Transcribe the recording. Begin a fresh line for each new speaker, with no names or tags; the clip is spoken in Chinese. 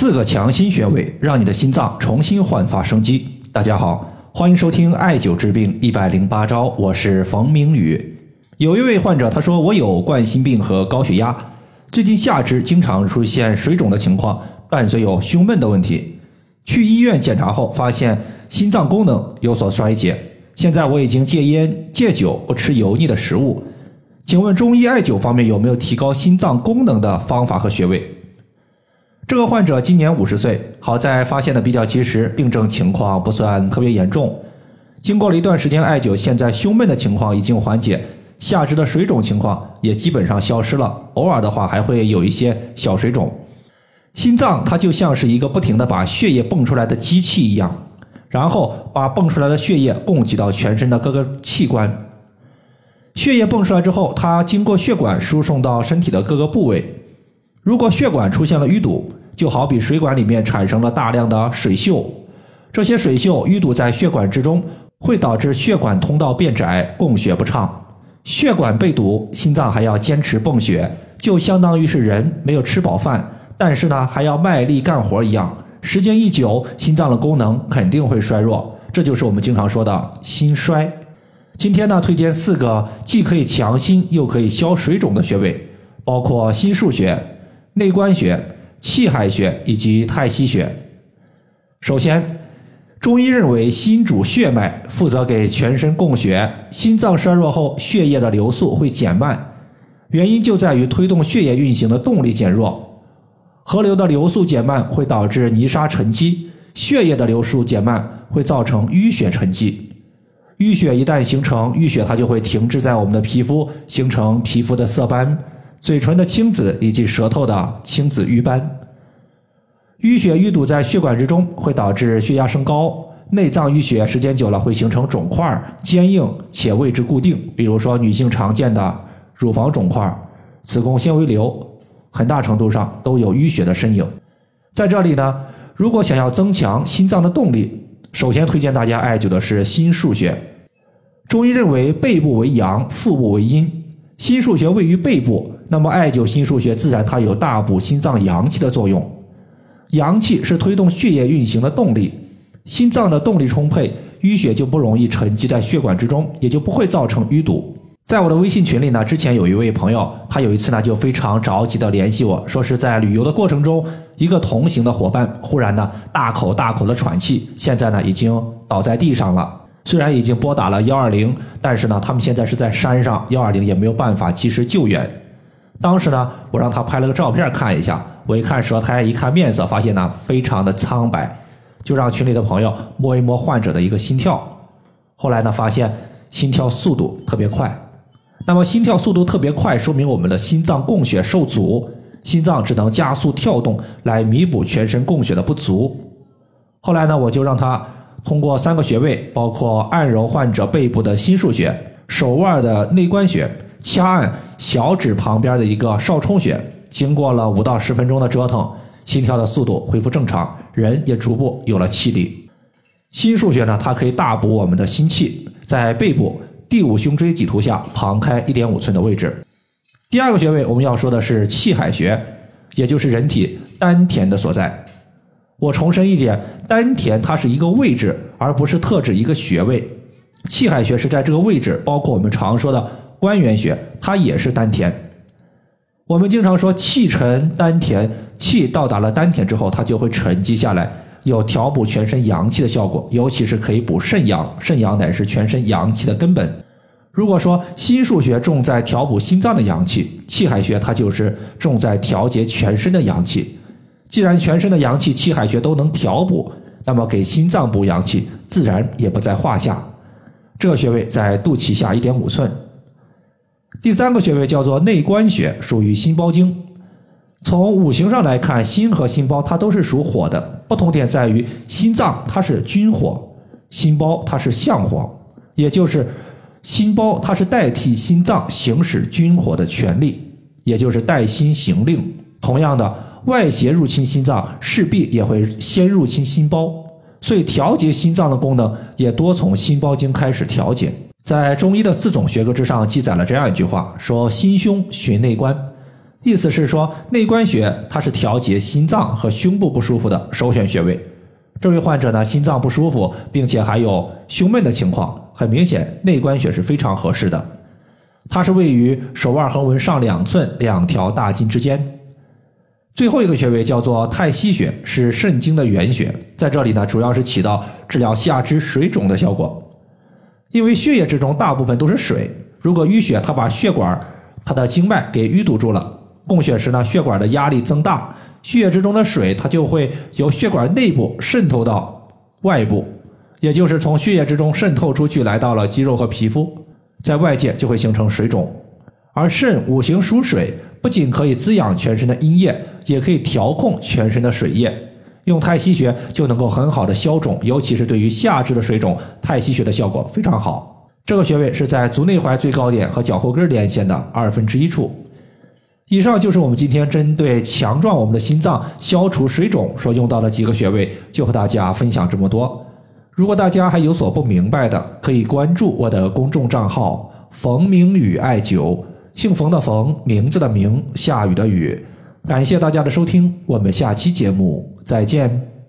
四个强心穴位，让你的心脏重新焕发生机。大家好，欢迎收听艾灸治病一百零八招，我是冯明宇。有一位患者他说：“我有冠心病和高血压，最近下肢经常出现水肿的情况，伴随有胸闷的问题。去医院检查后发现心脏功能有所衰竭。现在我已经戒烟戒酒，不吃油腻的食物。请问中医艾灸方面有没有提高心脏功能的方法和穴位？”这个患者今年五十岁，好在发现的比较及时，病症情况不算特别严重。经过了一段时间艾灸，现在胸闷的情况已经缓解，下肢的水肿情况也基本上消失了，偶尔的话还会有一些小水肿。心脏它就像是一个不停的把血液泵出来的机器一样，然后把泵出来的血液供给到全身的各个器官。血液泵出来之后，它经过血管输送到身体的各个部位。如果血管出现了淤堵，就好比水管里面产生了大量的水锈，这些水锈淤堵在血管之中，会导致血管通道变窄，供血不畅。血管被堵，心脏还要坚持泵血，就相当于是人没有吃饱饭，但是呢还要卖力干活一样。时间一久，心脏的功能肯定会衰弱，这就是我们经常说的心衰。今天呢，推荐四个既可以强心又可以消水肿的穴位，包括心腧穴、内关穴。气海穴以及太溪穴。首先，中医认为心主血脉，负责给全身供血。心脏衰弱后，血液的流速会减慢，原因就在于推动血液运行的动力减弱。河流的流速减慢会导致泥沙沉积，血液的流速减慢会造成淤血沉积。淤血一旦形成，淤血它就会停滞在我们的皮肤，形成皮肤的色斑。嘴唇的青紫以及舌头的青紫瘀斑，淤血淤堵在血管之中，会导致血压升高。内脏淤血时间久了会形成肿块，坚硬且位置固定。比如说女性常见的乳房肿块、子宫纤维瘤，很大程度上都有淤血的身影。在这里呢，如果想要增强心脏的动力，首先推荐大家艾灸的是心腧穴。中医认为背部为阳，腹部为阴。心腧穴位于背部，那么艾灸心腧穴自然它有大补心脏阳气的作用。阳气是推动血液运行的动力，心脏的动力充沛，淤血就不容易沉积在血管之中，也就不会造成淤堵。在我的微信群里呢，之前有一位朋友，他有一次呢就非常着急的联系我说是在旅游的过程中，一个同行的伙伴忽然呢大口大口的喘气，现在呢已经倒在地上了。虽然已经拨打了幺二零，但是呢，他们现在是在山上，幺二零也没有办法及时救援。当时呢，我让他拍了个照片看一下，我一看舌苔，一看面色，发现呢非常的苍白，就让群里的朋友摸一摸患者的一个心跳。后来呢，发现心跳速度特别快。那么心跳速度特别快，说明我们的心脏供血受阻，心脏只能加速跳动来弥补全身供血的不足。后来呢，我就让他。通过三个穴位，包括按揉患者背部的心腧穴、手腕的内关穴、掐按小指旁边的一个少冲穴，经过了五到十分钟的折腾，心跳的速度恢复正常，人也逐步有了气力。心腧穴呢，它可以大补我们的心气，在背部第五胸椎棘突下旁开一点五寸的位置。第二个穴位我们要说的是气海穴，也就是人体丹田的所在。我重申一点，丹田它是一个位置，而不是特指一个穴位。气海穴是在这个位置，包括我们常说的关元穴，它也是丹田。我们经常说气沉丹田，气到达了丹田之后，它就会沉积下来，有调补全身阳气的效果，尤其是可以补肾阳。肾阳乃是全身阳气的根本。如果说心腧穴重在调补心脏的阳气，气海穴它就是重在调节全身的阳气。既然全身的阳气气海穴都能调补，那么给心脏补阳气自然也不在话下。这个穴位在肚脐下一点五寸。第三个穴位叫做内关穴，属于心包经。从五行上来看，心和心包它都是属火的，不同点在于心脏它是君火，心包它是相火，也就是心包它是代替心脏行使君火的权利，也就是代心行令。同样的。外邪入侵心脏，势必也会先入侵心包，所以调节心脏的功能也多从心包经开始调节。在中医的四种学科之上，记载了这样一句话：说心胸循内关，意思是说内关穴它是调节心脏和胸部不舒服的首选穴位。这位患者呢，心脏不舒服，并且还有胸闷的情况，很明显内关穴是非常合适的。它是位于手腕横纹上两寸两条大筋之间。最后一个穴位叫做太溪穴，是肾经的原穴，在这里呢，主要是起到治疗下肢水肿的效果。因为血液之中大部分都是水，如果淤血它把血管它的经脉给淤堵住了，供血时呢，血管的压力增大，血液之中的水它就会由血管内部渗透到外部，也就是从血液之中渗透出去，来到了肌肉和皮肤，在外界就会形成水肿。而肾五行属水，不仅可以滋养全身的阴液，也可以调控全身的水液。用太溪穴就能够很好的消肿，尤其是对于下肢的水肿，太溪穴的效果非常好。这个穴位是在足内踝最高点和脚后跟连线的二分之一处。以上就是我们今天针对强壮我们的心脏、消除水肿所用到的几个穴位，就和大家分享这么多。如果大家还有所不明白的，可以关注我的公众账号“冯明宇艾灸”。姓冯的冯，名字的名，下雨的雨。感谢大家的收听，我们下期节目再见。